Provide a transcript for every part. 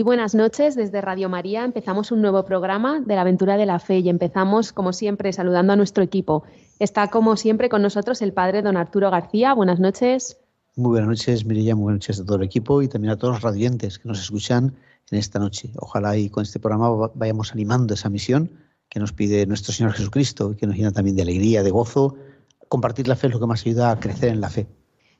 Muy buenas noches desde Radio María. Empezamos un nuevo programa de la aventura de la fe y empezamos, como siempre, saludando a nuestro equipo. Está, como siempre, con nosotros el padre don Arturo García. Buenas noches. Muy buenas noches, Mirella. Muy buenas noches a todo el equipo y también a todos los radiantes que nos escuchan en esta noche. Ojalá y con este programa vayamos animando esa misión que nos pide nuestro Señor Jesucristo que nos llena también de alegría, de gozo. Compartir la fe es lo que más ayuda a crecer en la fe.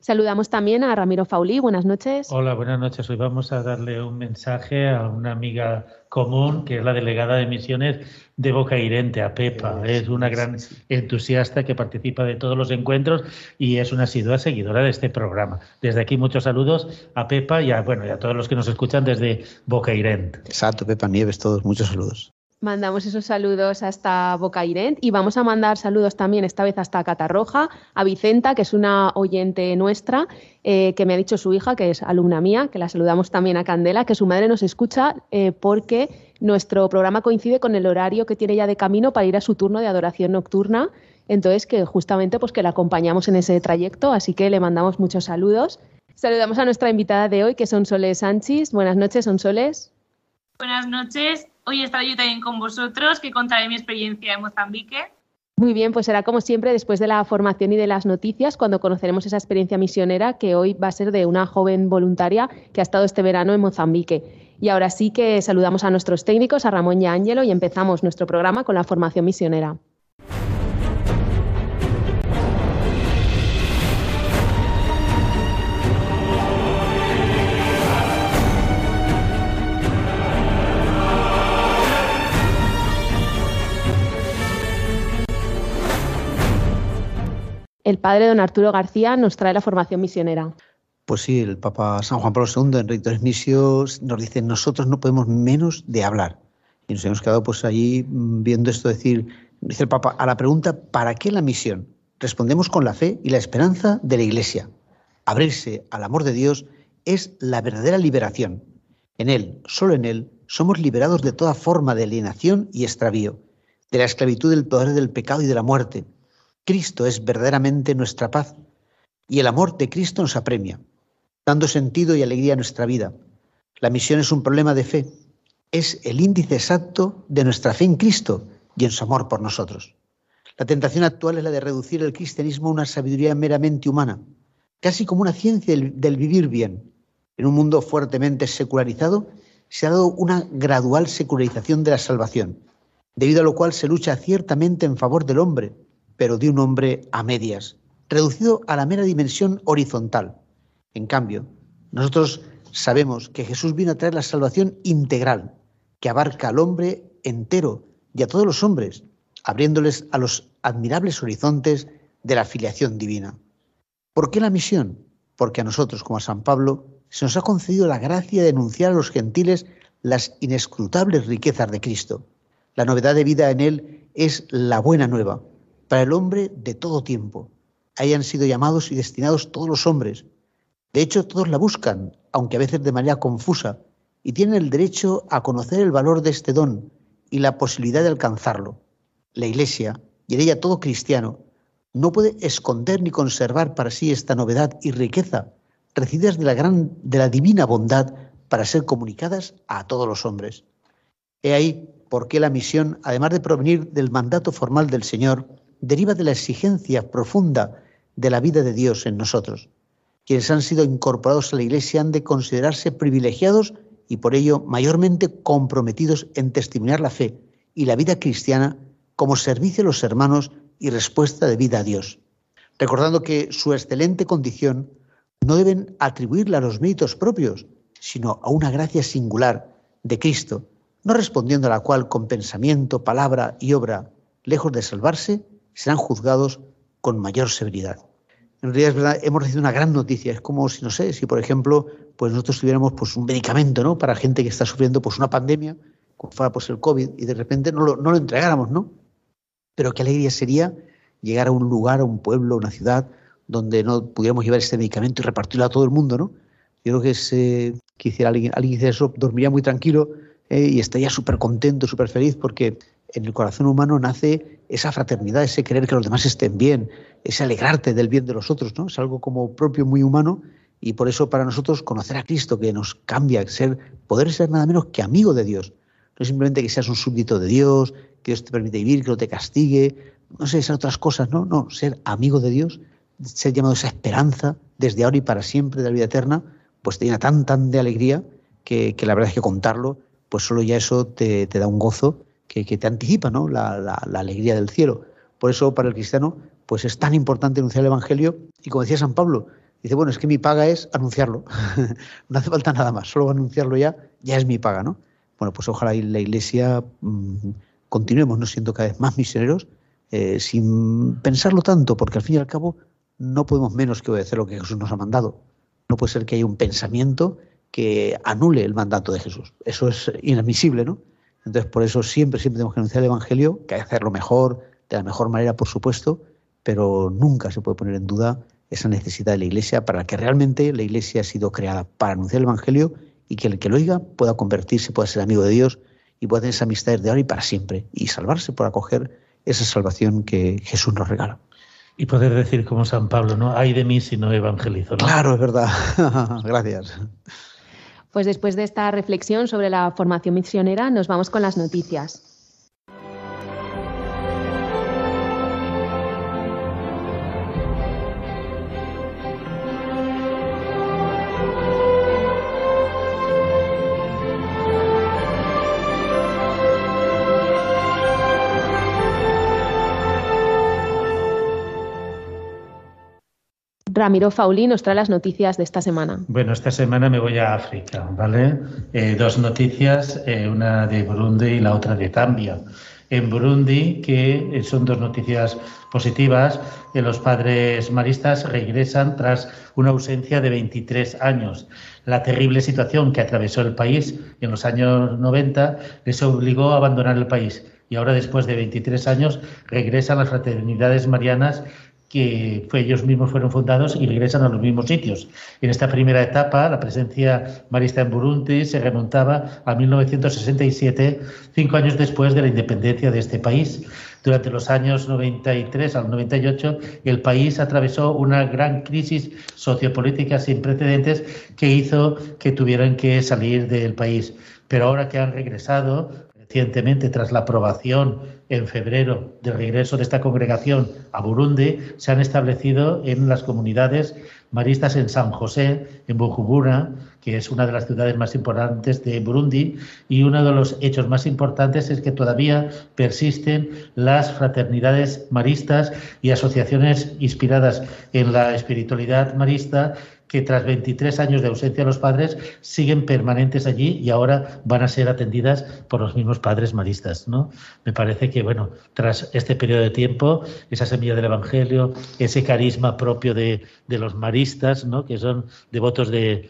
Saludamos también a Ramiro Faulí. Buenas noches. Hola, buenas noches. Hoy vamos a darle un mensaje a una amiga común, que es la delegada de misiones de Boca Irente, a Pepa. Es una gran entusiasta que participa de todos los encuentros y es una asidua seguidora de este programa. Desde aquí muchos saludos a Pepa y a, bueno, y a todos los que nos escuchan desde Boca Irente. Exacto, Pepa Nieves, todos, muchos saludos. Mandamos esos saludos hasta Bocairent y vamos a mandar saludos también, esta vez hasta Catarroja, a Vicenta, que es una oyente nuestra, eh, que me ha dicho su hija, que es alumna mía, que la saludamos también a Candela, que su madre nos escucha eh, porque nuestro programa coincide con el horario que tiene ya de camino para ir a su turno de adoración nocturna. Entonces, que justamente pues que la acompañamos en ese trayecto, así que le mandamos muchos saludos. Saludamos a nuestra invitada de hoy, que son Soles Sánchez. Buenas noches, Sonsoles. Buenas noches. Hoy estaré yo también con vosotros, que contaré mi experiencia en Mozambique. Muy bien, pues será como siempre después de la formación y de las noticias, cuando conoceremos esa experiencia misionera que hoy va a ser de una joven voluntaria que ha estado este verano en Mozambique. Y ahora sí que saludamos a nuestros técnicos, a Ramón y a Ángelo, y empezamos nuestro programa con la formación misionera. El padre don Arturo García nos trae la formación misionera. Pues sí, el Papa San Juan Pablo II en Rectores Misios nos dice, nosotros no podemos menos de hablar. Y nos hemos quedado pues allí mm, viendo esto decir, dice el Papa, a la pregunta, ¿para qué la misión? Respondemos con la fe y la esperanza de la Iglesia. Abrirse al amor de Dios es la verdadera liberación. En Él, solo en Él, somos liberados de toda forma de alienación y extravío, de la esclavitud del poder del pecado y de la muerte, Cristo es verdaderamente nuestra paz y el amor de Cristo nos apremia, dando sentido y alegría a nuestra vida. La misión es un problema de fe, es el índice exacto de nuestra fe en Cristo y en su amor por nosotros. La tentación actual es la de reducir el cristianismo a una sabiduría meramente humana, casi como una ciencia del vivir bien. En un mundo fuertemente secularizado se ha dado una gradual secularización de la salvación, debido a lo cual se lucha ciertamente en favor del hombre, pero de un hombre a medias, reducido a la mera dimensión horizontal. En cambio, nosotros sabemos que Jesús vino a traer la salvación integral, que abarca al hombre entero y a todos los hombres, abriéndoles a los admirables horizontes de la filiación divina. ¿Por qué la misión? Porque a nosotros, como a San Pablo, se nos ha concedido la gracia de denunciar a los gentiles las inescrutables riquezas de Cristo. La novedad de vida en Él es la buena nueva, para el hombre de todo tiempo. Hayan sido llamados y destinados todos los hombres. De hecho, todos la buscan, aunque a veces de manera confusa, y tienen el derecho a conocer el valor de este don y la posibilidad de alcanzarlo. La Iglesia, y en ella todo cristiano, no puede esconder ni conservar para sí esta novedad y riqueza recibidas de la, gran, de la divina bondad para ser comunicadas a todos los hombres. He ahí por qué la misión, además de provenir del mandato formal del Señor, deriva de la exigencia profunda de la vida de Dios en nosotros. Quienes han sido incorporados a la Iglesia han de considerarse privilegiados y por ello mayormente comprometidos en testimoniar la fe y la vida cristiana como servicio a los hermanos y respuesta de vida a Dios, recordando que su excelente condición no deben atribuirla a los méritos propios, sino a una gracia singular de Cristo, no respondiendo a la cual con pensamiento, palabra y obra, lejos de salvarse, serán juzgados con mayor severidad. En realidad es verdad, hemos recibido una gran noticia. Es como si, no sé, si por ejemplo, pues nosotros tuviéramos pues, un medicamento, ¿no? Para gente que está sufriendo pues, una pandemia, como fuera pues, el COVID, y de repente no lo, no lo entregáramos, ¿no? Pero qué alegría sería llegar a un lugar, a un pueblo, a una ciudad, donde no pudiéramos llevar este medicamento y repartirlo a todo el mundo, ¿no? Yo creo que si quisiera alguien, alguien hiciera eso, dormiría muy tranquilo eh, y estaría súper contento, súper feliz, porque en el corazón humano nace esa fraternidad, ese querer que los demás estén bien, ese alegrarte del bien de los otros, ¿no? Es algo como propio, muy humano, y por eso para nosotros conocer a Cristo, que nos cambia, ser, poder ser nada menos que amigo de Dios. No simplemente que seas un súbdito de Dios, que Dios te permite vivir, que no te castigue, no sé, esas otras cosas, no, no, ser amigo de Dios, ser llamado esa esperanza desde ahora y para siempre de la vida eterna, pues te llena tan, tan de alegría que, la verdad es que contarlo, pues solo ya eso te, da un gozo que, te anticipa ¿no? La, alegría del cielo. Por eso para el cristiano pues es tan importante anunciar el Evangelio y como decía San Pablo, dice, bueno, es que mi paga es anunciarlo, no hace falta nada más, solo anunciarlo ya, ya es mi paga, ¿no? Bueno, pues ojalá la Iglesia mmm, continuemos no siendo cada vez más misioneros eh, sin pensarlo tanto, porque al fin y al cabo no podemos menos que obedecer lo que Jesús nos ha mandado. No puede ser que haya un pensamiento que anule el mandato de Jesús. Eso es inadmisible, ¿no? Entonces, por eso siempre, siempre tenemos que anunciar el Evangelio, que hay que hacerlo mejor, de la mejor manera, por supuesto, pero nunca se puede poner en duda esa necesidad de la Iglesia para que realmente la Iglesia ha sido creada para anunciar el Evangelio y que el que lo oiga pueda convertirse, pueda ser amigo de Dios y pueda tener esa amistad de ahora y para siempre y salvarse por acoger esa salvación que Jesús nos regala. Y poder decir como San Pablo, ¿no? Hay de mí si no evangelizo. Claro, es verdad. Gracias. Pues después de esta reflexión sobre la formación misionera, nos vamos con las noticias. Ramiro Fauli nos trae las noticias de esta semana. Bueno, esta semana me voy a África, ¿vale? Eh, dos noticias, eh, una de Burundi y la otra de Zambia. En Burundi, que eh, son dos noticias positivas, los padres maristas regresan tras una ausencia de 23 años. La terrible situación que atravesó el país en los años 90 les obligó a abandonar el país y ahora después de 23 años regresan las fraternidades marianas que ellos mismos fueron fundados y regresan a los mismos sitios. En esta primera etapa, la presencia marista en Burundi se remontaba a 1967, cinco años después de la independencia de este país. Durante los años 93 al 98, el país atravesó una gran crisis sociopolítica sin precedentes que hizo que tuvieran que salir del país. Pero ahora que han regresado, recientemente, tras la aprobación en febrero del regreso de esta congregación a Burundi, se han establecido en las comunidades maristas en San José, en Bujumbura, que es una de las ciudades más importantes de Burundi, y uno de los hechos más importantes es que todavía persisten las fraternidades maristas y asociaciones inspiradas en la espiritualidad marista que tras 23 años de ausencia de los padres siguen permanentes allí y ahora van a ser atendidas por los mismos padres maristas. ¿no? Me parece que, bueno, tras este periodo de tiempo, esa semilla del Evangelio, ese carisma propio de, los maristas, ¿no? que son devotos de,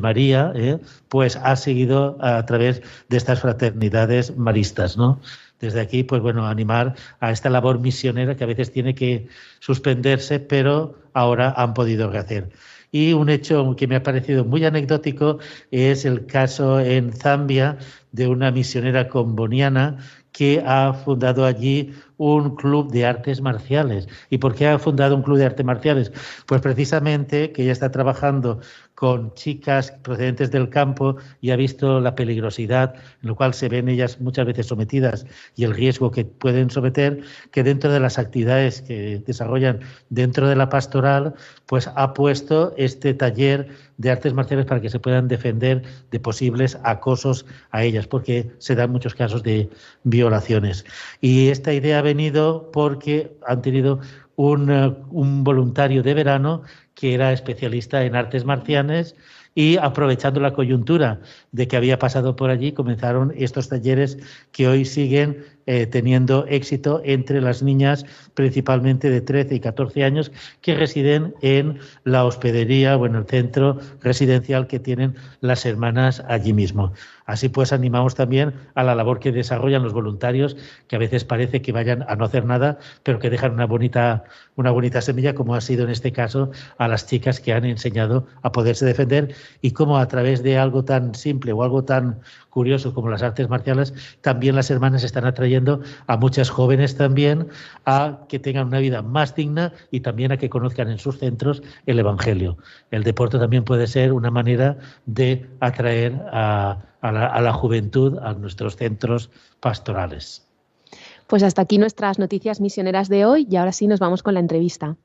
María, ¿eh? pues ha seguido a través de estas fraternidades maristas. ¿no? desde aquí, pues bueno, animar a esta labor misionera que a veces tiene que suspenderse, pero ahora han podido rehacer. Y un hecho que me ha parecido muy anecdótico es el caso en Zambia de una misionera comboniana que ha fundado allí un club de artes marciales. ¿Y por qué ha fundado un club de artes marciales? Pues precisamente que ella está trabajando con chicas procedentes del campo y ha visto la peligrosidad en lo cual se ven ellas muchas veces sometidas y el riesgo que pueden someter, que dentro de las actividades que desarrollan dentro de la pastoral, pues ha puesto este taller de artes marciales para que se puedan defender de posibles acosos a ellas, porque se dan muchos casos de violaciones. Y esta idea ha venido porque han tenido un, eh, un voluntario de verano que era especialista en artes marcianas y aprovechando la coyuntura de que había pasado por allí, comenzaron estos talleres que hoy siguen eh, teniendo éxito entre las niñas principalmente de 13 y 14 años que residen en la hospedería o en el centro residencial que tienen las hermanas allí mismo. Así pues, animamos también a la labor que desarrollan los voluntarios, que a veces parece que vayan a no hacer nada, pero que dejan una bonita, una bonita semilla, como ha sido en este caso a las chicas que han enseñado a poderse defender y cómo a través de algo tan simple o algo tan curioso como las artes marciales, también las hermanas están atrayendo a muchas jóvenes también a que tengan una vida más digna y también a que conozcan en sus centros el Evangelio. El deporte también puede ser una manera de atraer a, la, juventud a nuestros centros pastorales. Pues hasta aquí nuestras noticias misioneras de hoy y ahora sí nos vamos con la entrevista.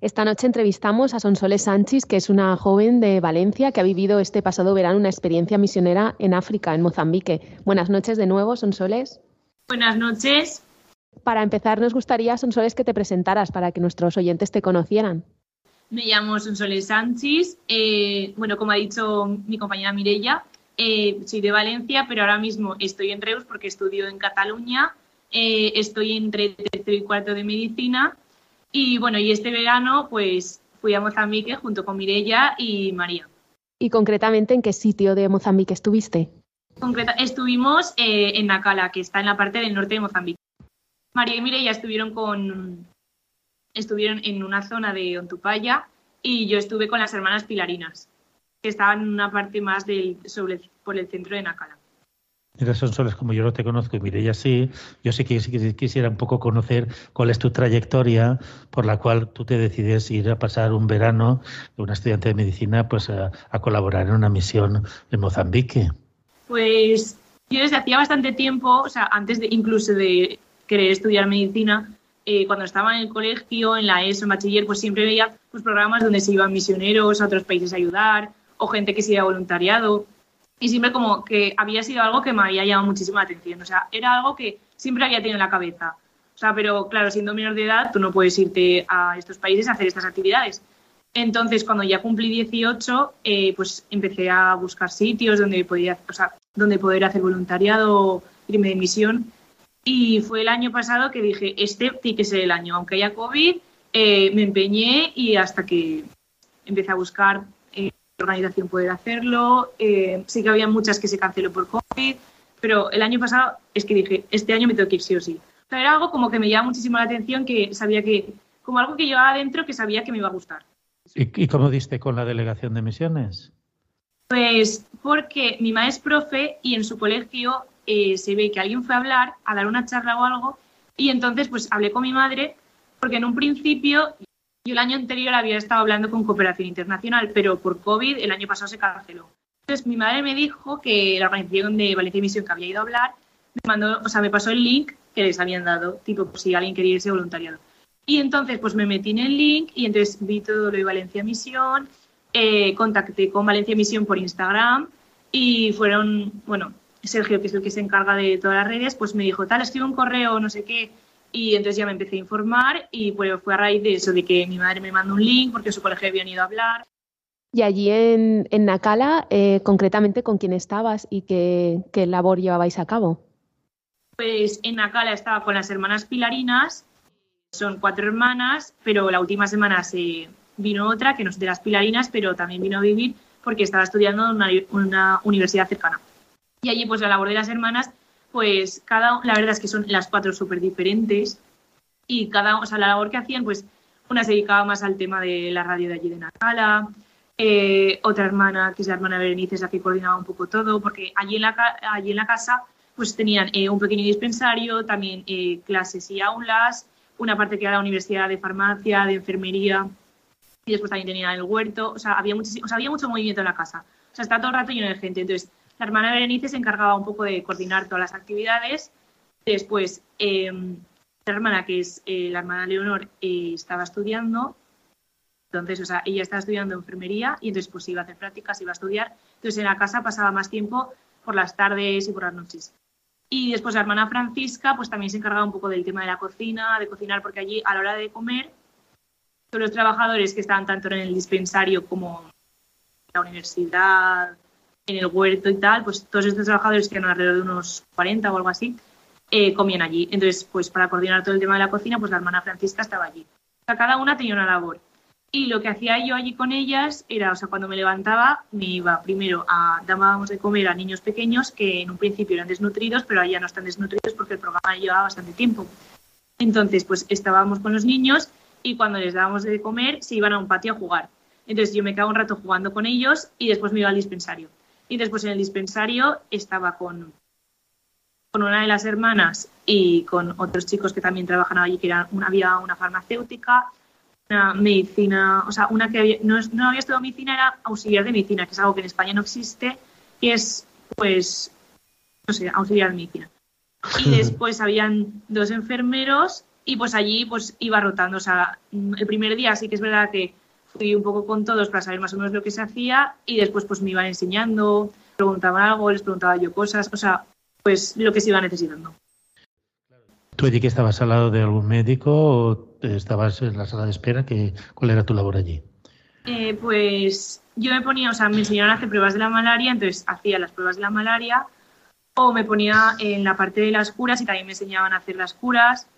Esta noche entrevistamos a Sonsoles Sánchez, que es una joven de Valencia que ha vivido este pasado verano una experiencia misionera en África, en Mozambique. Buenas noches de nuevo, Sonsoles. Buenas noches. Para empezar, nos gustaría, Sonsoles, que te presentaras para que nuestros oyentes te conocieran. Me llamo Sonsoles Sánchez. Eh, bueno, como ha dicho mi compañera Mirella, eh, soy de Valencia, pero ahora mismo estoy en Reus porque estudio en Cataluña. Eh, estoy entre tercero y cuarto de medicina y bueno, y este verano pues fui a Mozambique junto con Mirella y María. ¿Y concretamente en qué sitio de Mozambique estuviste? Concreta, estuvimos eh, en Nacala, que está en la parte del norte de Mozambique. María y Mirella estuvieron con estuvieron en una zona de Ontupaya y yo estuve con las hermanas Pilarinas, que estaban en una parte más del, sobre por el centro de Nacala. Mira, Sonsoles, como yo no te conozco y Mireia sí, yo sí que quisiera un poco conocer cuál es tu trayectoria por la cual tú te decides ir a pasar un verano una estudiante de medicina pues a, colaborar en una misión en Mozambique. Pues yo desde hacía bastante tiempo, o sea, antes de incluso de querer estudiar medicina, eh, cuando estaba en el colegio, en la ESO, en bachiller, pues siempre veía pues, programas donde se iban misioneros a otros países a ayudar o gente que se iba a voluntariado y siempre como que había sido algo que me había llamado muchísimo la atención. O sea, era algo que siempre había tenido en la cabeza. O sea, pero claro, siendo menor de edad, tú no puedes irte a estos países a hacer estas actividades. Entonces, cuando ya cumplí 18, eh, pues empecé a buscar sitios donde, podía, o sea, donde poder hacer voluntariado, irme de misión. Y fue el año pasado que dije, este tiene que ser el año. Aunque haya COVID, eh, me empeñé y hasta que empecé a buscar organización poder hacerlo. Eh, sí que había muchas que se canceló por COVID, pero el año pasado es que dije, este año me tengo que ir sí o sí. era algo como que me llama muchísimo la atención, que sabía que, como algo que llevaba adentro, que sabía que me iba a gustar. ¿Y, cómo diste con la delegación de misiones? Pues porque mi madre es profe y en su colegio eh, se ve que alguien fue a hablar, a dar una charla o algo, y entonces pues hablé con mi madre, porque en un principio yo el año anterior había estado hablando con Cooperación Internacional, pero por COVID el año pasado se canceló. Entonces mi madre me dijo que la organización de Valencia Misión que había ido a hablar me mandó, o sea, me pasó el link que les habían dado, tipo si alguien quería irse voluntariado. Y entonces pues me metí en el link y entonces vi todo lo de Valencia Misión, eh, contacté con Valencia Misión por Instagram y fueron, bueno, Sergio, que es el que se encarga de todas las redes, pues me dijo, tal, escribe un correo, no sé qué, y entonces ya me empecé a informar y pues fue a raíz de eso, de que mi madre me mandó un link porque su colegio habían ido a hablar. Y allí en, en Nacala, eh, concretamente, ¿con quién estabas y qué, qué, labor llevabais a cabo? Pues en Nacala estaba con las hermanas Pilarinas, son cuatro hermanas, pero la última semana se vino otra, que no es de las Pilarinas, pero también vino a vivir porque estaba estudiando en una, una universidad cercana. Y allí pues la labor de las hermanas pues cada, la verdad es que son las cuatro súper diferentes y cada, o sea, la labor que hacían, pues una se dedicaba más al tema de la radio de allí de Nacala, eh, otra hermana, que es la hermana Berenice, es la que coordinaba un poco todo, porque allí en la, allí en la casa pues tenían eh, un pequeño dispensario, también eh, clases y aulas, una parte que era la universidad de farmacia, de enfermería, y después también tenían el huerto, o sea, había, o sea, había mucho movimiento en la casa, o sea, está todo el rato lleno de gente, entonces la hermana Berenice se encargaba un poco de coordinar todas las actividades. Después, la hermana, que es eh, la hermana Leonor, eh, estaba estudiando. Entonces, o sea, ella estaba estudiando enfermería y entonces pues iba a hacer prácticas, iba a estudiar. Entonces en la casa pasaba más tiempo por las tardes y por las noches. Y después la hermana Francisca pues también se encargaba un poco del tema de la cocina, de cocinar, porque allí a la hora de comer, todos los trabajadores que estaban tanto en el dispensario como en la universidad, en el huerto y tal, pues todos estos trabajadores, que eran alrededor de unos 40 o algo así, eh, comían allí. Entonces, pues para coordinar todo el tema de la cocina, pues la hermana Francisca estaba allí. O sea, cada una tenía una labor. Y lo que hacía yo allí con ellas era, o sea, cuando me levantaba, me iba primero a, dábamos de comer a niños pequeños que en un principio eran desnutridos, pero ahí ya no están desnutridos porque el programa llevaba bastante tiempo. Entonces, pues estábamos con los niños y cuando les dábamos de comer se iban a un patio a jugar. Entonces yo me quedaba un rato jugando con ellos y después me iba al dispensario. Y después en el dispensario estaba con, con una de las hermanas y con otros chicos que también trabajan allí, que era una, había una farmacéutica, una medicina, o sea, una que había, no, no había estudiado medicina, era auxiliar de medicina, que es algo que en España no existe, y es, pues, no sé, auxiliar de medicina. Y después habían dos enfermeros y pues allí pues iba rotando, o sea, el primer día sí que es verdad que fui un poco con todos para saber más o menos lo que se hacía y después pues me iban enseñando, preguntaban algo, les preguntaba yo cosas, o sea, pues lo que se iba necesitando. ¿Tú allí que estabas al lado de algún médico o estabas en la sala de espera? Que, ¿Cuál era tu labor allí? Eh, pues yo me ponía, o sea, me enseñaron a hacer pruebas de la malaria, entonces hacía las pruebas de la malaria o me ponía en la parte de las curas y también me enseñaban a hacer las curas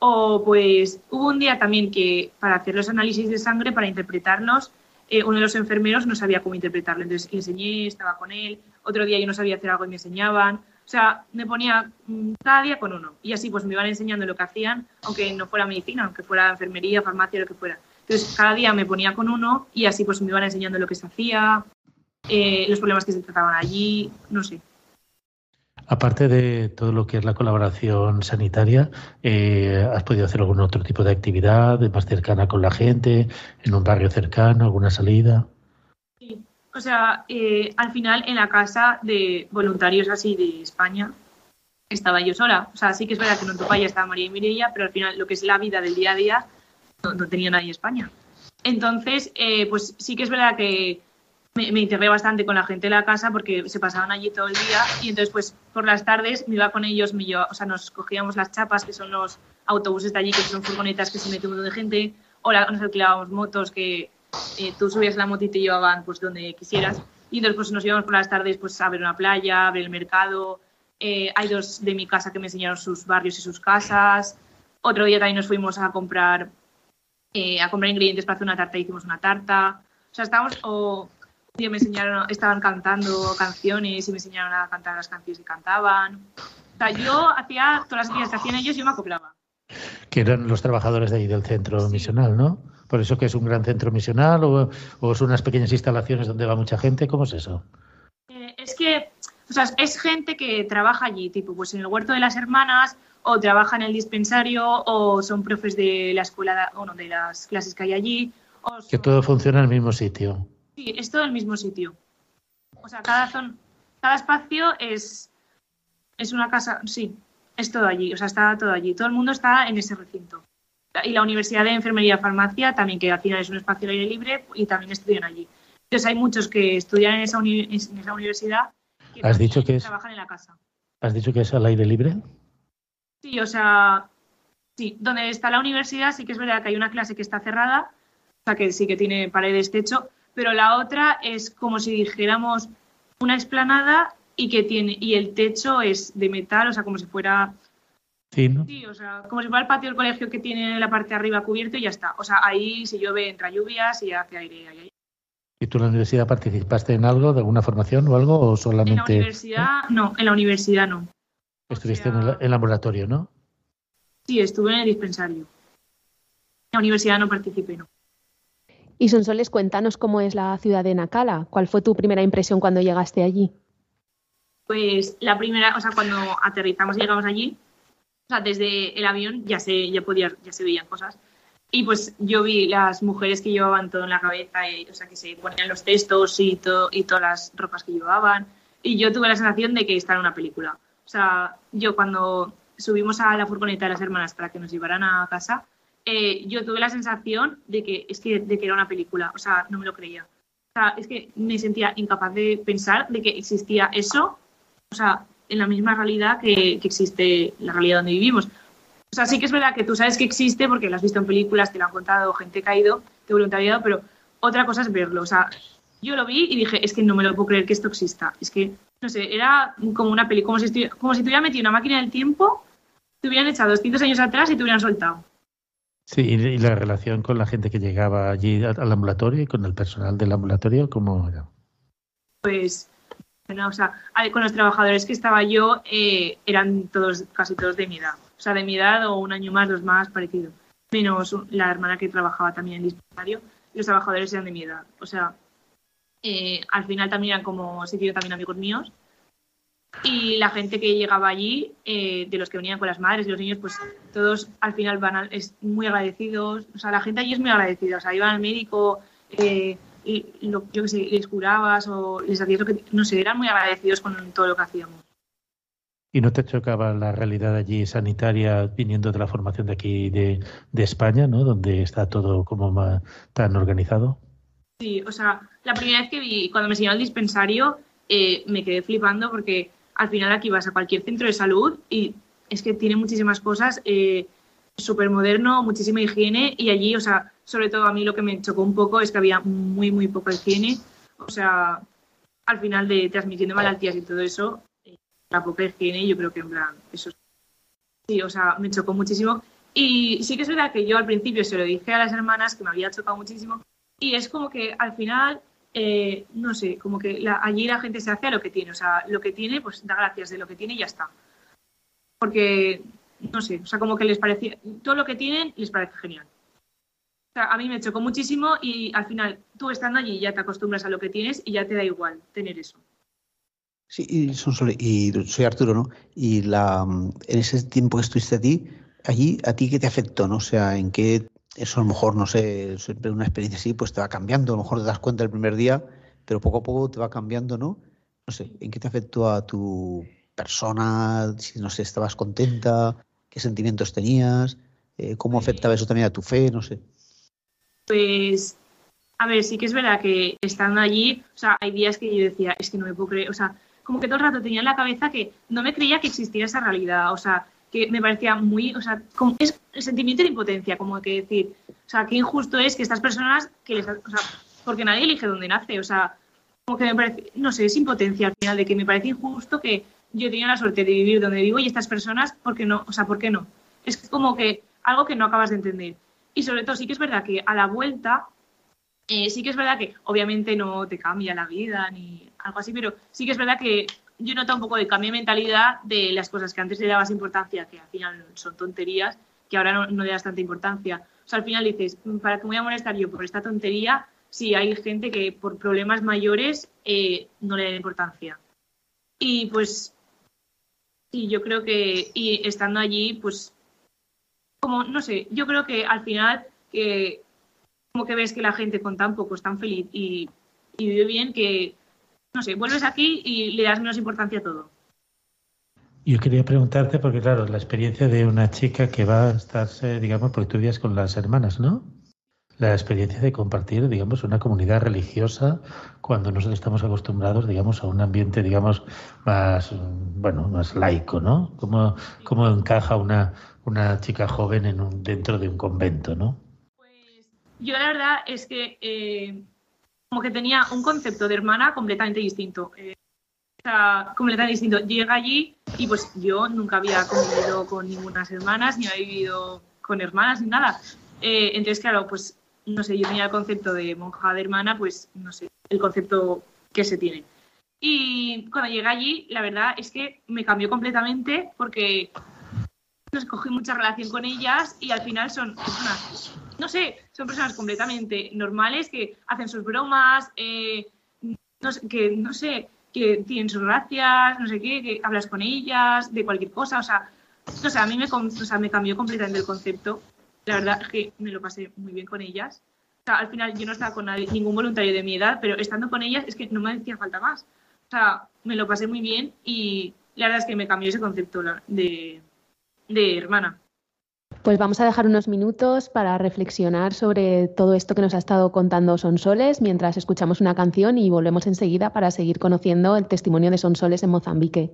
o pues hubo un día también que para hacer los análisis de sangre, para interpretarlos, eh, uno de los enfermeros no sabía cómo interpretarlo. Entonces enseñé, estaba con él. Otro día yo no sabía hacer algo y me enseñaban. O sea, me ponía mm, cada día con uno. Y así pues me iban enseñando lo que hacían, aunque no fuera medicina, aunque fuera enfermería, farmacia, lo que fuera. Entonces cada día me ponía con uno y así pues me iban enseñando lo que se hacía, eh, los problemas que se trataban allí, no sé. Aparte de todo lo que es la colaboración sanitaria, eh, ¿has podido hacer algún otro tipo de actividad más cercana con la gente, en un barrio cercano, alguna salida? Sí, o sea, eh, al final en la casa de voluntarios así de España estaba yo sola. O sea, sí que es verdad que en Ontopaya estaba María y Mireia, pero al final lo que es la vida del día a día no, tenía nadie en España. Entonces, eh, pues sí que es verdad que me, me, bastante con la gente de la casa porque se pasaban allí todo el día y entonces pues por las tardes me iba con ellos, me o sea, nos cogíamos las chapas, que son los autobuses de allí, que son furgonetas que se mete un montón de gente, o nos alquilábamos motos que eh, tú subías la moto y te llevaban pues donde quisieras. Y entonces pues nos íbamos por las tardes pues a ver una playa, a ver el mercado. Eh, hay dos de mi casa que me enseñaron sus barrios y sus casas. Otro día también nos fuimos a comprar eh, a comprar ingredientes para hacer una tarta hicimos una tarta. O sea, estábamos, me enseñaron, estaban cantando canciones y me enseñaron a cantar las canciones que cantaban. O sea, yo hacía todas las actividades que hacían ellos y yo me acoplaba. Que eran los trabajadores de ahí del centro misional, ¿no? Por eso que es un gran centro misional o, o, son unas pequeñas instalaciones donde va mucha gente, ¿cómo es eso? Eh, es que, o sea, es gente que trabaja allí, tipo, pues en el huerto de las hermanas o trabaja en el dispensario o son profes de la escuela o no, de las clases que hay allí. Que todo funciona en el mismo sitio. Sí, es todo el mismo sitio. O sea, cada, zona, cada espacio es, es una casa, sí, es todo allí, o sea, está todo allí. Todo el mundo está en ese recinto. Y la Universidad de Enfermería y Farmacia también, que al final es un espacio al aire libre y también estudian allí. Entonces hay muchos que estudian en esa, en esa universidad que, ¿Has dicho que trabajan en la casa. ¿Has dicho que es al aire libre? Sí, o sea, sí, donde está la universidad sí que es verdad que hay una clase que está cerrada, o sea, que sí que tiene paredes, techo, pero la otra es como si dijéramos una explanada y que tiene y el techo es de metal, o sea, como si fuera Sí, ¿no? sí, o sea, como si fuera el patio del colegio que tiene la parte de arriba cubierto y ya está. O sea, ahí si llueve entra lluvias y hace aire. ¿Y tú en la universidad participaste en algo, de alguna formación o algo, o solamente? En la universidad, no, en la universidad no. Estuviste en el laboratorio, ¿no? Sí, estuve en el dispensario. En la universidad no participé, no. Y Sonsoles, cuéntanos cómo es la ciudad de Nacala. ¿Cuál fue tu primera impresión cuando llegaste allí? Pues la primera, o sea, cuando aterrizamos y llegamos allí, o sea, desde el avión ya se, ya podía, ya se veían cosas. Y pues yo vi las mujeres que llevaban todo en la cabeza, y, o sea, que se ponían los textos y, y todas las ropas que llevaban. Y yo tuve la sensación de que estaba en una película. O sea, yo cuando subimos a la furgoneta de las hermanas para que nos llevaran a casa, eh, yo tuve la sensación de que, es que, de que era una película, o sea, no me lo creía. O sea, es que me sentía incapaz de pensar de que existía eso, o sea, en la misma realidad que, que existe la realidad donde vivimos. O sea, sí que es verdad que tú sabes que existe porque lo has visto en películas, te lo han contado gente caído de voluntariado, pero otra cosa es verlo. O sea, yo lo vi y dije, es que no me lo puedo creer que esto exista. Es que, no sé, era como una película, como si, como si te hubieran metido una máquina del tiempo, te hubieran echado 200 años atrás y te hubieran soltado. Sí, y la relación con la gente que llegaba allí al ambulatorio y con el personal del ambulatorio, ¿cómo era? Pues, bueno, o sea, con los trabajadores que estaba yo, eh, eran todos, casi todos de mi edad. O sea, de mi edad o un año más, dos más, parecido. Menos la hermana que trabajaba también en el dispensario, los trabajadores eran de mi edad. O sea, eh, al final también eran como, se también amigos míos y la gente que llegaba allí, eh, de los que venían con las madres y los niños, pues todos al final van a, es muy agradecidos. O sea, la gente allí es muy agradecida. O sea, iban al médico, eh, y lo, yo qué sé, les curabas o les hacías lo que. No sé, eran muy agradecidos con todo lo que hacíamos. ¿Y no te chocaba la realidad allí sanitaria viniendo de la formación de aquí de, de España, ¿no? Donde está todo como tan organizado. Sí, o sea, la primera vez que vi, cuando me enseñó el dispensario, eh, me quedé flipando porque al final aquí vas a cualquier centro de salud y es que tiene muchísimas cosas, eh, súper moderno, muchísima higiene y allí, o sea, sobre todo a mí lo que me chocó un poco es que había muy, muy poca higiene, o sea, al final de transmisión de malaltías y todo eso, eh, la poca higiene, yo creo que en plan, eso sí, o sea, me chocó muchísimo. Y sí que es verdad que yo al principio se lo dije a las hermanas que me había chocado muchísimo y es como que al final eh, no sé, como que allí la gente se hace a lo que tiene, o sea, lo que tiene, pues da gracias de lo que tiene y ya está. Porque, no sé, o sea, como que les parecía, todo lo que tienen les parece genial. O sea, a mí me chocó muchísimo y al final tú estando allí ya te acostumbras a lo que tienes y ya te da igual tener eso. Sí, y, soy Arturo, ¿no? Y la, en ese tiempo que estuviste a ti, allí, ¿a ti qué te afectó, no? O sea, ¿en qué eso a lo mejor, no sé, siempre una experiencia así, pues te va cambiando, a lo mejor te das cuenta el primer día, pero poco a poco te va cambiando, ¿no? No sé, ¿en qué te afectó a tu persona? Si, no sé, estabas contenta, qué sentimientos tenías, eh, cómo afectaba eso también a tu fe, no sé. Pues, a ver, sí que es verdad que estando allí, o sea, hay días que yo decía, es que no me puedo creer, o sea, como que todo el rato tenía en la cabeza que no me creía que existiera esa realidad, o sea, que me parecía muy, o sea, es el sentimiento de impotencia, como que decir, o sea, qué injusto es que estas personas, que les, o sea, porque nadie elige dónde nace, o sea, como que me parece, no sé, es impotencia al final, de que me parece injusto que yo tenía la suerte de vivir donde vivo y estas personas, ¿por qué no? O sea, ¿por qué no? Es como que algo que no acabas de entender. Y sobre todo, sí que es verdad que a la vuelta, eh, sí que es verdad que obviamente no te cambia la vida ni algo así, pero sí que es verdad que yo noto un poco de cambio de mentalidad de las cosas que antes le dabas importancia, que al final son tonterías, que ahora no, no le das tanta importancia. O sea, al final dices, ¿para qué me voy a molestar yo por esta tontería si hay gente que por problemas mayores eh, no le da importancia? Y pues, sí, yo creo que, y estando allí, pues como, no sé, yo creo que al final que como que ves que la gente con tan poco es tan feliz y, vive bien que, no sé, vuelves aquí y le das menos importancia a todo. Yo quería preguntarte, porque claro, la experiencia de una chica que va a estarse, digamos, porque tú vivías con las hermanas, ¿no? La experiencia de compartir, digamos, una comunidad religiosa cuando nosotros estamos acostumbrados, digamos, a un ambiente, digamos, más, bueno, más laico, ¿no? ¿Cómo, cómo encaja una, una chica joven en un, dentro de un convento, ¿no? Pues yo la verdad es que eh, como que tenía un concepto de hermana completamente distinto. Eh, o sea, completamente distinto. Llega allí y pues yo nunca había convivido con ninguna hermanas, ni había vivido con hermanas, ni nada. Eh, entonces, claro, pues no sé, yo tenía el concepto de monja de hermana, pues no sé, el concepto que se tiene. Y cuando llegué allí, la verdad es que me cambió completamente porque nos cogí mucha relación con ellas y al final son personas, no sé, son personas completamente normales que hacen sus bromas, eh, no sé, que no sé, que tienen sus gracias, no sé qué, que hablas con ellas de cualquier cosa, o sea, no sé, a mí me, o sea, me cambió completamente el concepto. La verdad es que me lo pasé muy bien con ellas. O sea, al final yo no estaba con nadie, ningún voluntario de mi edad, pero estando con ellas es que no me hacía falta más. O sea, me lo pasé muy bien y la verdad es que me cambió ese concepto de, de hermana. Pues vamos a dejar unos minutos para reflexionar sobre todo esto que nos ha estado contando Sonsoles mientras escuchamos una canción y volvemos enseguida para seguir conociendo el testimonio de Sonsoles en Mozambique.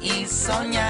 Y soñar. Yo soy de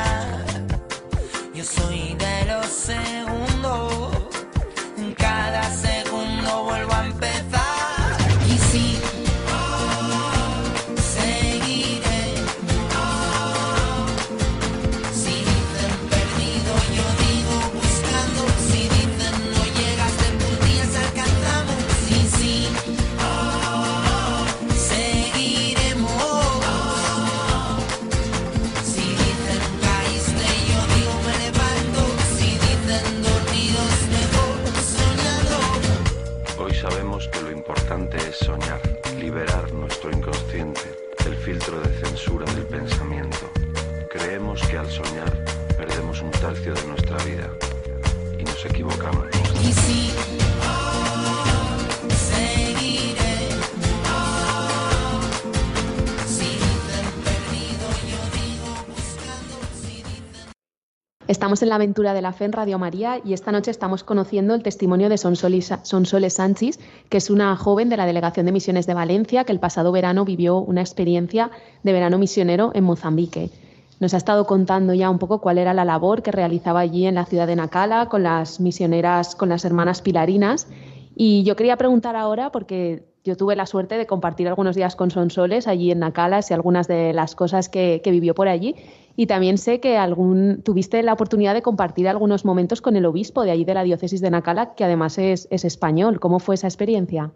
Estamos en la aventura de la fe en Radio María y esta noche estamos conociendo el testimonio de Sonsoles Sánchez, que es una joven de la Delegación de Misiones de Valencia que el pasado verano vivió una experiencia de verano misionero en Mozambique. Nos ha estado contando ya un poco cuál era la labor que realizaba allí en la ciudad de Nacala con las misioneras, con las hermanas pilarinas. Y yo quería preguntar ahora, porque yo tuve la suerte de compartir algunos días con Sonsoles allí en Nacala y algunas de las cosas que vivió por allí. Y también sé que algún, tuviste la oportunidad de compartir algunos momentos con el obispo de allí de la diócesis de Nacala, que además es, español. ¿Cómo fue esa experiencia?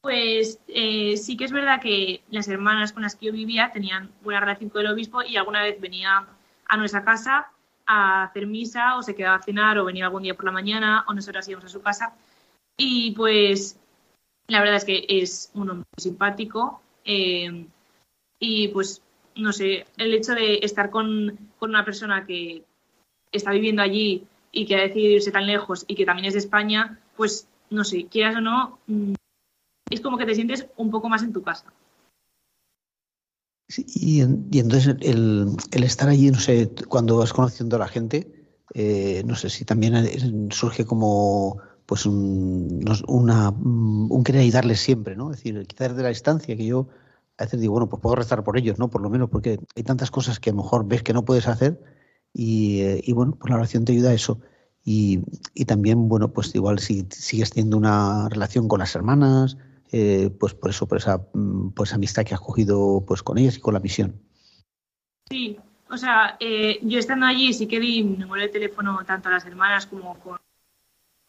Pues eh, sí que es verdad que las hermanas con las que yo vivía tenían buena relación con el obispo y alguna vez venía a nuestra casa a hacer misa o se quedaba a cenar o venía algún día por la mañana o nosotras íbamos a su casa. Y pues la verdad es que es un hombre simpático eh, y pues no sé, el hecho de estar con, una persona que está viviendo allí y que ha decidido irse tan lejos y que también es de España, pues no sé, quieras o no, mm, es como que te sientes un poco más en tu casa. y, entonces el, estar allí, no sé, cuando vas conociendo a la gente, eh, no sé si también surge como pues un, una, un querer ayudarles siempre, ¿no? Es decir, quizás de la distancia que yo veces digo, bueno, pues puedo rezar por ellos, ¿no? Por lo menos, porque hay tantas cosas que a lo mejor ves que no puedes hacer y, eh, bueno, pues la oración te ayuda a eso. Y, también, bueno, pues igual si sigues teniendo una relación con las hermanas, eh, pues por eso, por esa pues amistad que has cogido pues con ellas y con la misión. Sí, o sea, eh, yo estando allí sí que di mi número de teléfono tanto a las hermanas como con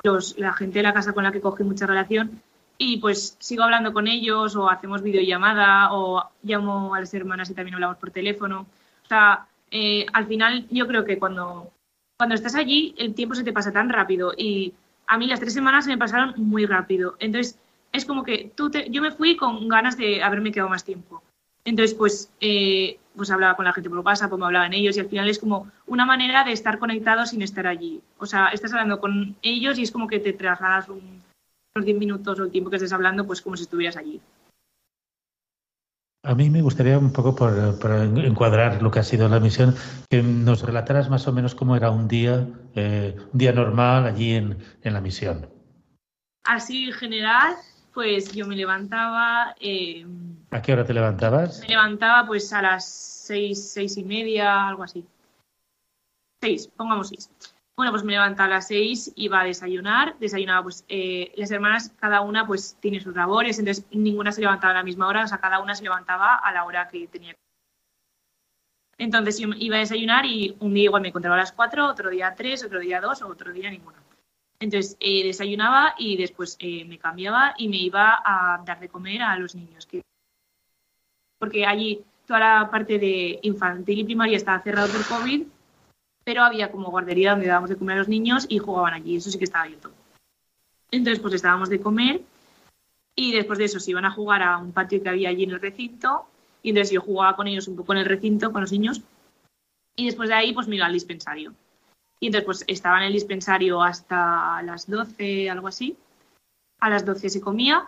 los, la gente de la casa con la que cogí mucha relación y pues sigo hablando con ellos o hacemos videollamada o llamo a las hermanas y también hablamos por teléfono. O sea, eh, al final yo creo que cuando, cuando estás allí el tiempo se te pasa tan rápido y a mí las tres semanas se me pasaron muy rápido. Entonces es como que tú yo me fui con ganas de haberme quedado más tiempo. Entonces pues, eh, pues hablaba con la gente por WhatsApp, pues me hablaban ellos y al final es como una manera de estar conectado sin estar allí. O sea, estás hablando con ellos y es como que te trasladas un los 10 minutos o el tiempo que estés hablando, pues como si estuvieras allí. A mí me gustaría un poco por, encuadrar lo que ha sido la misión, que nos relataras más o menos cómo era un día, eh, un día normal allí en, la misión. Así en general, pues yo me levantaba. Eh, ¿A qué hora te levantabas? Me levantaba pues a las seis, seis y media, algo así. Seis, pongamos seis. Bueno, pues me levantaba a las seis, iba a desayunar, desayunaba pues eh, las hermanas, cada una pues tiene sus labores, entonces ninguna se levantaba a la misma hora, o sea, cada una se levantaba a la hora que tenía. Entonces yo iba a desayunar y un día igual me encontraba a las cuatro, otro día a tres, otro día a dos, otro día ninguno. Entonces eh, desayunaba y después eh, me cambiaba y me iba a dar de comer a los niños. Que... Porque allí toda la parte de infantil y primaria estaba cerrada por COVID pero había como guardería donde dábamos de comer a los niños y jugaban allí, eso sí que estaba abierto. Entonces, pues estábamos de comer y después de eso se iban a jugar a un patio que había allí en el recinto y entonces yo jugaba con ellos un poco en el recinto, con los niños y después de ahí pues me iba al dispensario. Y entonces pues estaba en el dispensario hasta las 12, algo así. A las 12 se comía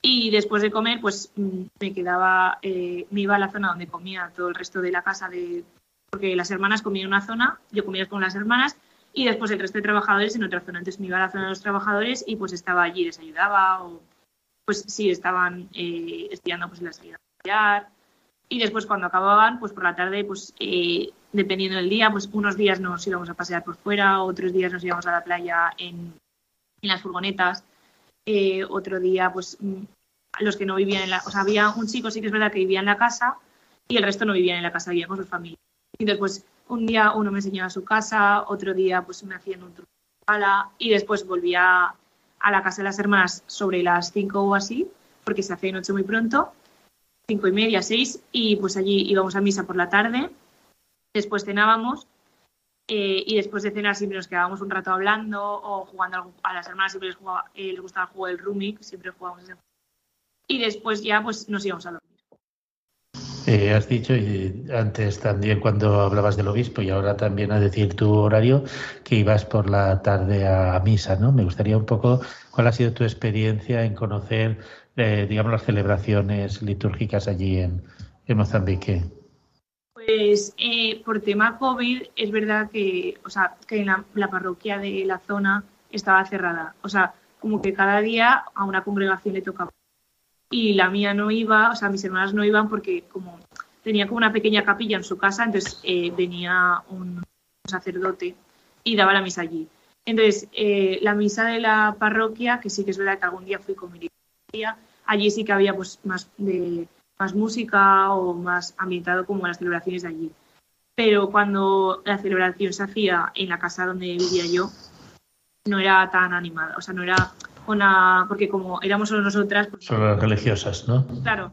y después de comer pues mm, me quedaba, eh, me iba a la zona donde comía todo el resto de la casa de porque las hermanas comían en una zona, yo comía con las hermanas y después el resto de trabajadores en otra zona. Entonces me iba a la zona de los trabajadores y pues estaba allí, les ayudaba o pues sí, estaban eh, estudiando, pues les ayudaba a estudiar. Y después cuando acababan, pues por la tarde, pues eh, dependiendo del día, pues unos días nos íbamos a pasear por fuera, otros días nos íbamos a la playa en, en las furgonetas, eh, otro día, pues mm, los que no vivían en la... O sea, había un chico, sí que es verdad, que vivía en la casa y el resto no vivían en la casa, vivían con sus Y después un día uno me enseñaba su casa, otro día pues me hacían un truco y después volvía a la casa de las hermanas sobre las cinco o así, porque se hace de noche muy pronto, cinco y media, seis, y pues allí íbamos a misa por la tarde, después cenábamos Eh, y después de cenar siempre nos quedábamos un rato hablando o jugando a las hermanas siempre les, jugaba, eh, les gustaba el juego del Rumik, siempre jugábamos ese Y después ya pues nos íbamos a dormir. Eh, has dicho y antes también cuando hablabas del obispo y ahora también a decir tu horario que ibas por la tarde a, misa, ¿no? Me gustaría un poco cuál ha sido tu experiencia en conocer, eh, digamos, las celebraciones litúrgicas allí en, Mozambique. Pues eh, por tema COVID es verdad que, o sea, que la, la parroquia de la zona estaba cerrada. O sea, como que cada día a una congregación le tocaba y la mía no iba, o sea, mis hermanas no iban porque como tenía como una pequeña capilla en su casa, entonces eh, venía un sacerdote y daba la misa allí. Entonces, eh, la misa de la parroquia, que sí que es verdad que algún día fui con mi tía, allí sí que había pues más, de, más música o más ambientado como las celebraciones de allí. Pero cuando la celebración se hacía en la casa donde vivía yo, no era tan animada, o sea, no era una, porque como éramos solo nosotras... Pues, solo las religiosas, ¿no? Claro.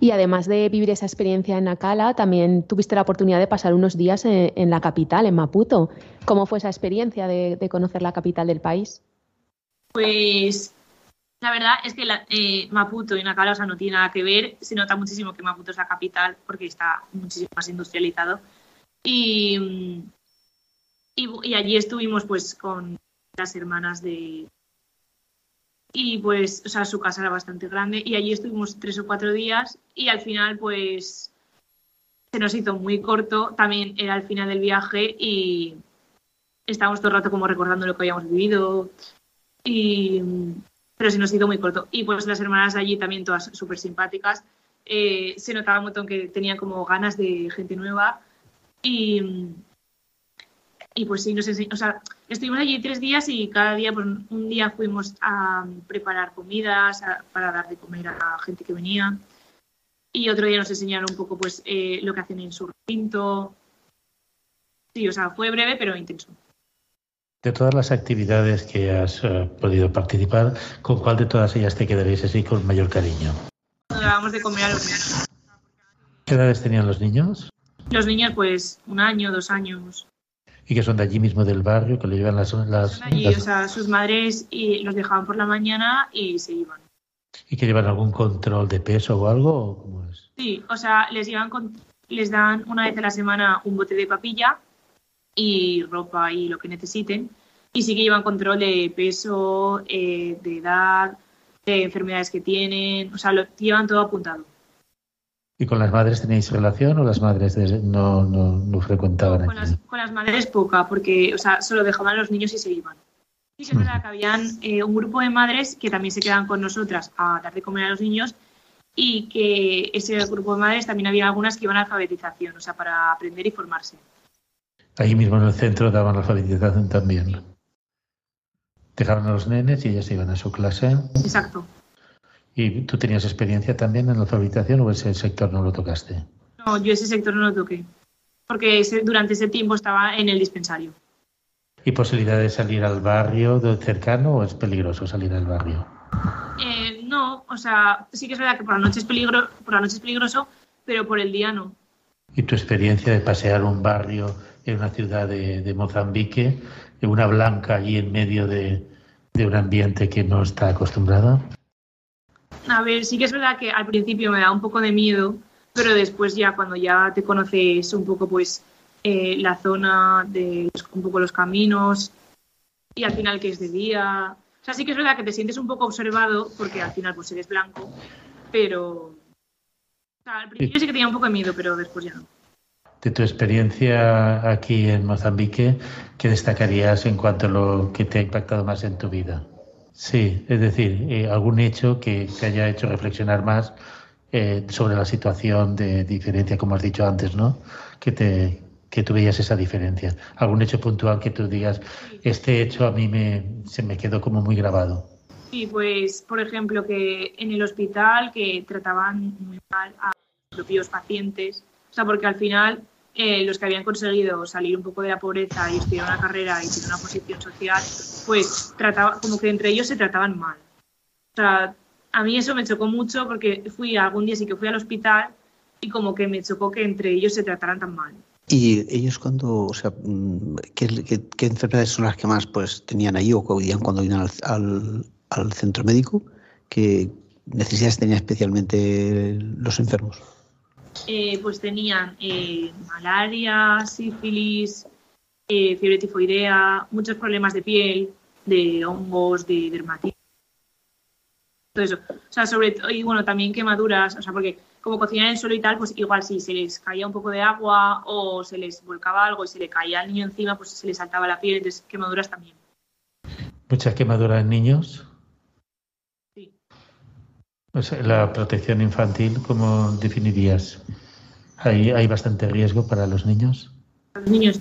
Y además de vivir esa experiencia en Nacala, también tuviste la oportunidad de pasar unos días en, la capital, en Maputo. ¿Cómo fue esa experiencia de, conocer la capital del país? Pues la verdad es que eh, Maputo y Nacala o sea, no tiene nada que ver. Se nota muchísimo que Maputo es la capital porque está muchísimo más industrializado. Y, y, y allí estuvimos pues con las hermanas de, y pues, o sea, su casa era bastante grande y allí estuvimos tres o cuatro días y al final pues se nos hizo muy corto, también era el final del viaje y estábamos todo el rato como recordando lo que habíamos vivido y pero se nos hizo muy corto. Y pues las hermanas allí también todas súper simpáticas. Eh, se notaba un montón que tenían como ganas de gente nueva y y pues sí, nos enseñó, o sea, estuvimos allí tres días y cada día, pues un día fuimos a preparar comidas para dar de comer a gente que venía y otro día nos enseñaron un poco pues eh, lo que hacen en su recinto. Sí, o sea, fue breve pero intenso. De todas las actividades que has eh, podido participar, ¿con cuál de todas ellas te quedaréis así con mayor cariño? Dábamos de comer a los niños. ¿Qué edades tenían los niños? Los niños, pues, un año, dos años y que son de allí mismo del barrio, que le llevan las... las, allí, o sea, sus madres y los dejaban por la mañana y se iban. ¿Y que llevan algún control de peso o algo? O cómo es? Sí, o sea, les, llevan les dan una vez a la semana un bote de papilla y ropa y lo que necesiten. Y sí que llevan control de peso, eh, de edad, de enfermedades que tienen, o sea, lo llevan todo apuntado. ¿Y con las madres tenéis relación o las madres no, no, frecuentaban? Con las, con las, madres poca, porque o sea, solo dejaban a los niños y se iban. Y que es verdad que habían eh, un grupo de madres que también se quedan con nosotras a dar de comer a los niños y que ese grupo de madres también había algunas que iban a alfabetización, o sea, para aprender y formarse. Ahí mismo en el centro daban alfabetización también. Dejaban a los nenes y ellas iban a su clase. Exacto. ¿Y tú tenías experiencia también en la alfabetización o ese sector no lo tocaste? No, yo ese sector no lo toqué, porque durante ese tiempo estaba en el dispensario. ¿Y posibilidad de salir al barrio cercano o es peligroso salir al barrio? Eh, no, o sea, sí que es verdad que por la noche es, peligro, por la noche es peligroso, pero por el día no. ¿Y tu experiencia de pasear un barrio en una ciudad de, Mozambique, de una blanca allí en medio de, de un ambiente que no está acostumbrada? A ver, sí que es verdad que al principio me da un poco de miedo, pero después ya cuando ya te conoces un poco pues eh, la zona de un poco los caminos y al final que es de día. O sea, sí que es verdad que te sientes un poco observado porque al final pues eres blanco, pero al principio sí que tenía un poco de miedo, pero después ya no. De tu experiencia aquí en Mozambique, ¿qué destacarías en cuanto a lo que te ha impactado más en tu vida? Sí, es decir, eh, algún hecho que te haya hecho reflexionar más eh, sobre la situación de diferencia, como has dicho antes, ¿no? Que te que tú veías esa diferencia. Algún hecho puntual que tú digas, este hecho a mí me, se me quedó como muy grabado. Sí, pues, por ejemplo, que en el hospital que trataban muy mal a los propios pacientes, o sea, porque al final eh, los que habían conseguido salir un poco de la pobreza y estudiar una carrera y tener una posición social, pues trataba, como que entre ellos se trataban mal. O sea, a mí eso me chocó mucho porque fui algún día sí que fui al hospital y como que me chocó que entre ellos se trataran tan mal. ¿Y ellos cuando, o sea, mm, qué, enfermedades son las que más pues tenían ahí o acudían cuando iban al, al, centro médico? ¿Qué necesidades tenían especialmente los enfermos? Eh, pues tenían eh, malaria, sífilis, eh, fiebre tifoidea, muchos problemas de piel, de hongos, de dermatitis. Todo eso. O sea, sobre todo, y bueno, también quemaduras, o sea, porque como cocinar en el suelo y tal, pues igual si se les caía un poco de agua o se les volcaba algo y se le caía al niño encima, pues se les saltaba la piel, entonces quemaduras también. ¿Muchas quemaduras en niños? Sí. la protección infantil, ¿cómo definirías? ¿Hay, ¿Hay bastante riesgo para los niños? Los niños,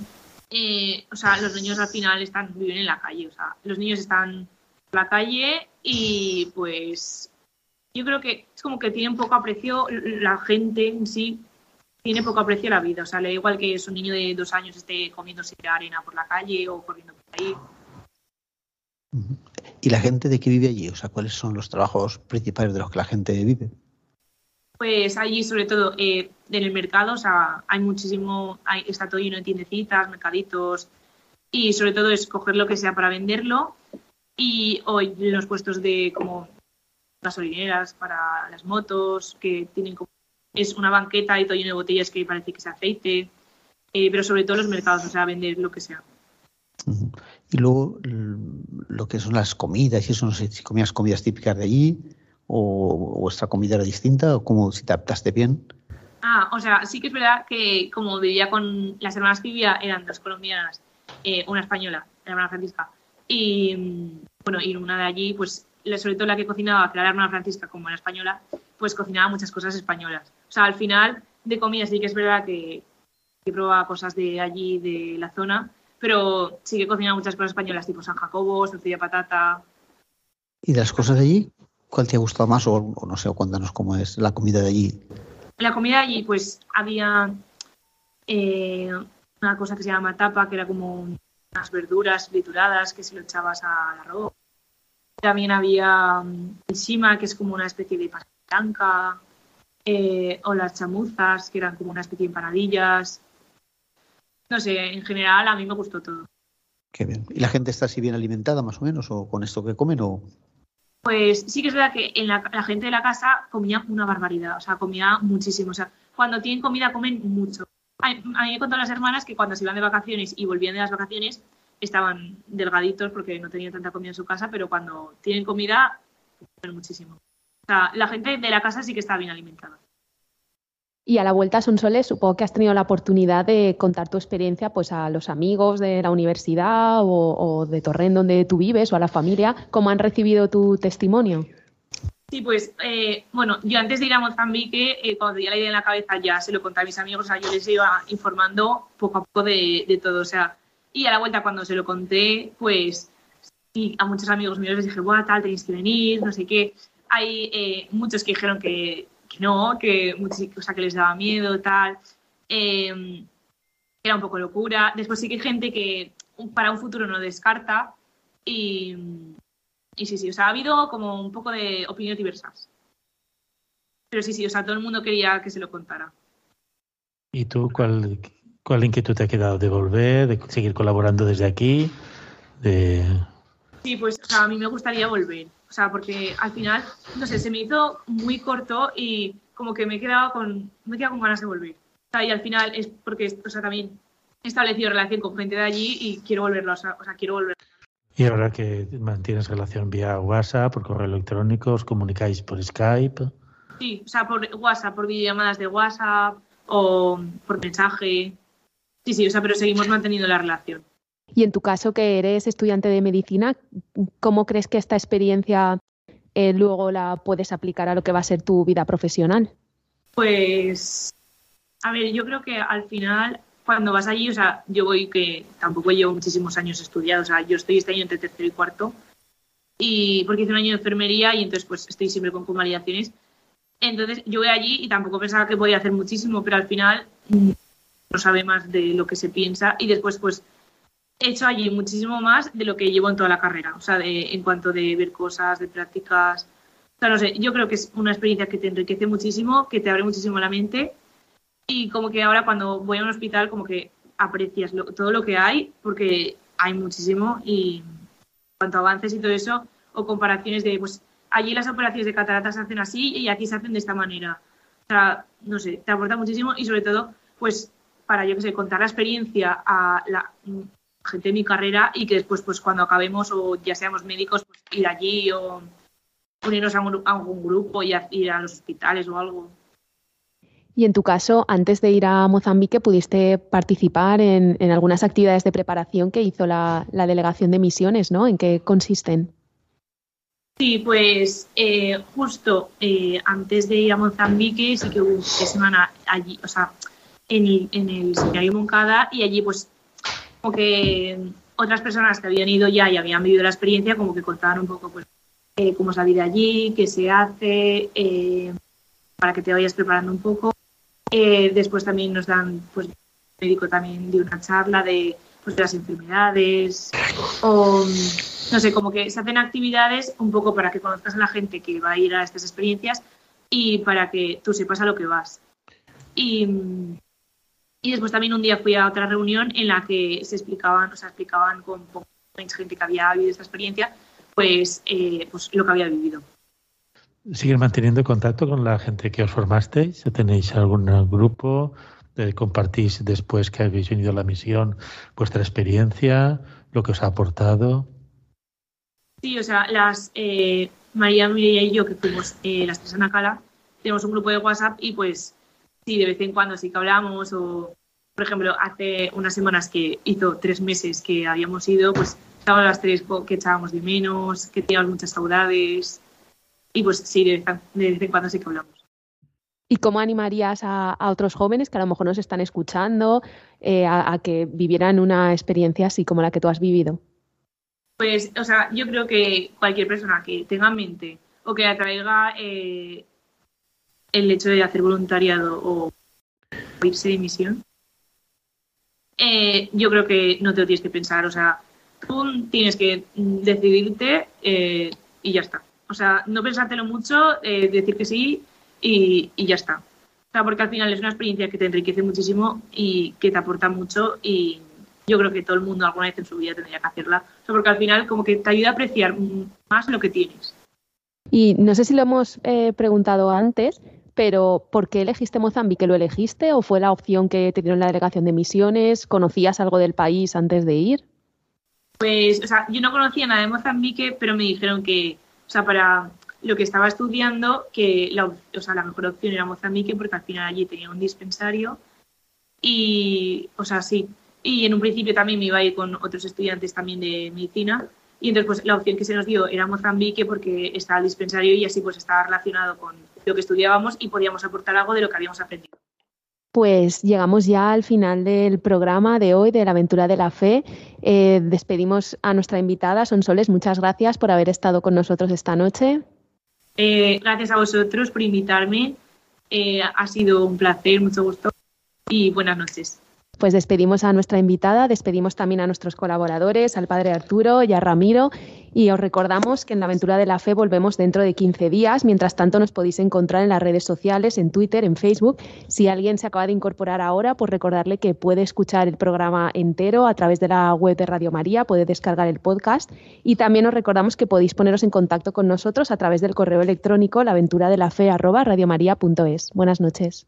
eh, o sea, los niños al final están, viven en la calle, o sea, los niños están en la calle y pues yo creo que es como que tienen poco aprecio, la gente en sí tiene poco aprecio a la vida. O sea, le da igual que es un niño de dos años esté comiéndose arena por la calle o corriendo por ahí. ¿Y la gente de qué vive allí? O sea, ¿cuáles son los trabajos principales de los que la gente vive? Pues allí, sobre todo, eh, en el mercado, o sea, hay muchísimo, hay, está todo lleno de tiendecitas, mercaditos, y sobre todo es coger lo que sea para venderlo. Y hoy los puestos de como gasolineras para las motos, que tienen como, es una banqueta y todo lleno de botellas que parece que es aceite, eh, pero sobre todo los mercados, o sea, vender lo que sea. Y luego lo que son las comidas, y eso no sé si comías comidas típicas de allí o vuestra comida era distinta o cómo si te adaptaste bien. Ah, o sea, sí que es verdad que como vivía con las hermanas que vivía eran dos colombianas, eh, una española, la hermana Francisca, y mm, bueno, y una de allí, pues sobre todo la que cocinaba, que era la hermana Francisca como la española, pues cocinaba muchas cosas españolas. O sea, al final de comida sí que es verdad que, que probaba cosas de allí, de la zona, pero sí que cocinaba muchas cosas españolas, tipo San Jacobo, tortilla patata. ¿Y de las cosas de allí? ¿Cuál te ha gustado más? O, no sé, cuéntanos cómo es la comida de allí. La comida de allí, pues había eh, una cosa que se llama tapa, que era como unas verduras trituradas que se lo echabas al arroz también había el que es como una especie de pasta blanca, eh, o las chamuzas, que eran como una especie de empanadillas. No sé, en general a mí me gustó todo. Qué bien. ¿Y la gente está así bien alimentada, más o menos, o con esto que comen? O... Pues sí que es verdad que en la, gente de la casa comía una barbaridad, o sea, comía muchísimo. O sea, cuando tienen comida comen mucho. A, mí me contaron las hermanas que cuando se iban de vacaciones y volvían de las vacaciones, estaban delgaditos porque no tenían tanta comida en su casa, pero cuando tienen comida, comen muchísimo. O sea, la gente de la casa sí que está bien alimentada. Y a la vuelta a Sonsoles, supongo que has tenido la oportunidad de contar tu experiencia pues, a los amigos de la universidad o, de Torrent donde tú vives o a la familia. ¿Cómo han recibido tu testimonio? Sí, pues eh, bueno, yo antes de ir a Mozambique, eh, cuando tenía la idea en la cabeza ya se lo conté a mis amigos, o sea, yo les iba informando poco a poco de, de todo. O sea, y a la vuelta, cuando se lo conté, pues sí, a muchos amigos míos les dije, Buah, tal, tenéis que venir, no sé qué. Hay eh, muchos que dijeron que, no, que, o sea, que les daba miedo, tal. Em, era un poco locura. Después sí que hay gente que para un futuro no descarta. Y, y sí, sí, o sea, ha habido como un poco de opiniones diversas. Pero sí, sí, o sea, todo el mundo quería que se lo contara. ¿Y tú cuál, ¿Cuál inquietud te ha quedado? ¿De volver? ¿De seguir colaborando desde aquí? De... Sí, pues o sea, a mí me gustaría volver. O sea, porque al final, no sé, se me hizo muy corto y como que me he quedado con, me he quedado con ganas de volver. O sea, y al final es porque, o sea, también he establecido relación con gente de allí y quiero volverlo, o sea, quiero volver. Y ahora que mantienes relación vía WhatsApp, por correo electrónico, os comunicáis por Skype. Sí, o sea, por WhatsApp, por videollamadas de WhatsApp o por mensaje. Sí, sí, o sea, pero seguimos manteniendo la relación. Y en tu caso, que eres estudiante de medicina, ¿cómo crees que esta experiencia eh, luego la puedes aplicar a lo que va a ser tu vida profesional? Pues, a ver, yo creo que al final, cuando vas allí, o sea, yo voy que tampoco llevo muchísimos años estudiado, o sea, yo estoy este año entre tercero y cuarto, y porque hice un año de enfermería y entonces pues estoy siempre con convalidaciones. Entonces yo voy allí y tampoco pensaba que podía hacer muchísimo, pero al final no sabe más de lo que se piensa y después pues he hecho allí muchísimo más de lo que llevo en toda la carrera, o sea, de, en cuanto de ver cosas, de prácticas, o sea, no sé, yo creo que es una experiencia que te enriquece muchísimo, que te abre muchísimo la mente. Y como que ahora cuando voy a un hospital, como que aprecias todo lo que hay, porque hay muchísimo. Y cuanto avances y todo eso, o comparaciones de, pues allí las operaciones de cataratas se hacen así y aquí se hacen de esta manera. O sea, no sé, te aporta muchísimo y sobre todo, pues para, yo que sé, contar la experiencia a la gente de mi carrera y que después, pues cuando acabemos o ya seamos médicos, pues ir allí o unirnos a, algún grupo y ir a los hospitales o algo. Y en tu caso, antes de ir a Mozambique, ¿pudiste participar en, algunas actividades de preparación que hizo la, delegación de misiones, ¿no? ¿En qué consisten? Sí, pues eh, justo eh, antes de ir a Mozambique sí que hubo una semana allí, o sea, en el, en el seminario Moncada y allí pues que otras personas que habían ido ya y habían vivido la experiencia como que contaban un poco pues eh, cómo es la vida allí, qué se hace, para que te vayas preparando un poco. Eh, después también nos dan, pues, médico también de una charla de, pues, de las enfermedades o, no sé, como que se hacen actividades un poco para que conozcas a la gente que va a ir a estas experiencias y para que tú sepas a lo que vas. Y, y después también un día fui a otra reunión en la que se explicaban, o sea, explicaban con, con gente que había vivido esta experiencia, pues, eh, pues lo que había vivido. ¿Siguen manteniendo contacto con la gente que os formasteis? ¿Tenéis algún grupo? ¿Compartís después que habéis venido a la misión vuestra experiencia, lo que os ha aportado? Sí, o sea, las eh, María, Mireia y yo, que fuimos eh, las tres en Acala, tenemos un grupo de WhatsApp y pues sí, de vez en cuando sí que hablamos o, por ejemplo, hace unas semanas que hizo tres meses que habíamos ido, pues estábamos las tres que echábamos de menos, que teníamos muchas saudades y pues sí, de, vez en cuando sí que hablamos. ¿Y cómo animarías a, otros jóvenes que a lo mejor nos están escuchando eh, a, que vivieran una experiencia así como la que tú has vivido? Pues, o sea, yo creo que cualquier persona que tenga en mente o que atraiga eh, el hecho de hacer voluntariado o irse de misión, eh, yo creo que no te lo tienes que pensar. O sea, tú tienes que decidirte y ya está. O sea, no pensártelo mucho, eh, decir que sí y, ya está. O sea, porque al final es una experiencia que te enriquece muchísimo y que te aporta mucho y yo creo que todo el mundo alguna vez en su vida tendría que hacerla. O porque al final como que te ayuda a apreciar más lo que tienes. Y no sé si lo hemos eh, preguntado antes, pero ¿por qué elegiste Mozambique? ¿Lo elegiste o fue la opción que te dieron la delegación de misiones? ¿Conocías algo del país antes de ir? Pues, o sea, yo no conocía nada de Mozambique, pero me dijeron que, o sea, para lo que estaba estudiando, que la, o sea, la mejor opción era Mozambique porque al final allí tenía un dispensario y, o sea, sí. Y en un principio también me iba a ir con otros estudiantes también de medicina y entonces pues la opción que se nos dio era Mozambique porque estaba el dispensario y así pues estaba relacionado con lo que estudiábamos y podíamos aportar algo de lo que habíamos aprendido. Pues llegamos ya al final del programa de hoy de la aventura de la fe. Eh, despedimos a nuestra invitada, Sonsoles. Muchas gracias por haber estado con nosotros esta noche. Eh, gracias a vosotros por invitarme. Eh, ha sido un placer, mucho gusto y buenas noches. Pues despedimos a nuestra invitada, despedimos también a nuestros colaboradores, al padre Arturo y a Ramiro, y os recordamos que en la aventura de la fe volvemos dentro de 15 días. Mientras tanto, nos podéis encontrar en las redes sociales, en Twitter, en Facebook. Si alguien se acaba de incorporar ahora, pues recordarle que puede escuchar el programa entero a través de la web de Radio María, puede descargar el podcast, y también os recordamos que podéis poneros en contacto con nosotros a través del correo electrónico laventuradelafe@radiomaria.es. Buenas noches.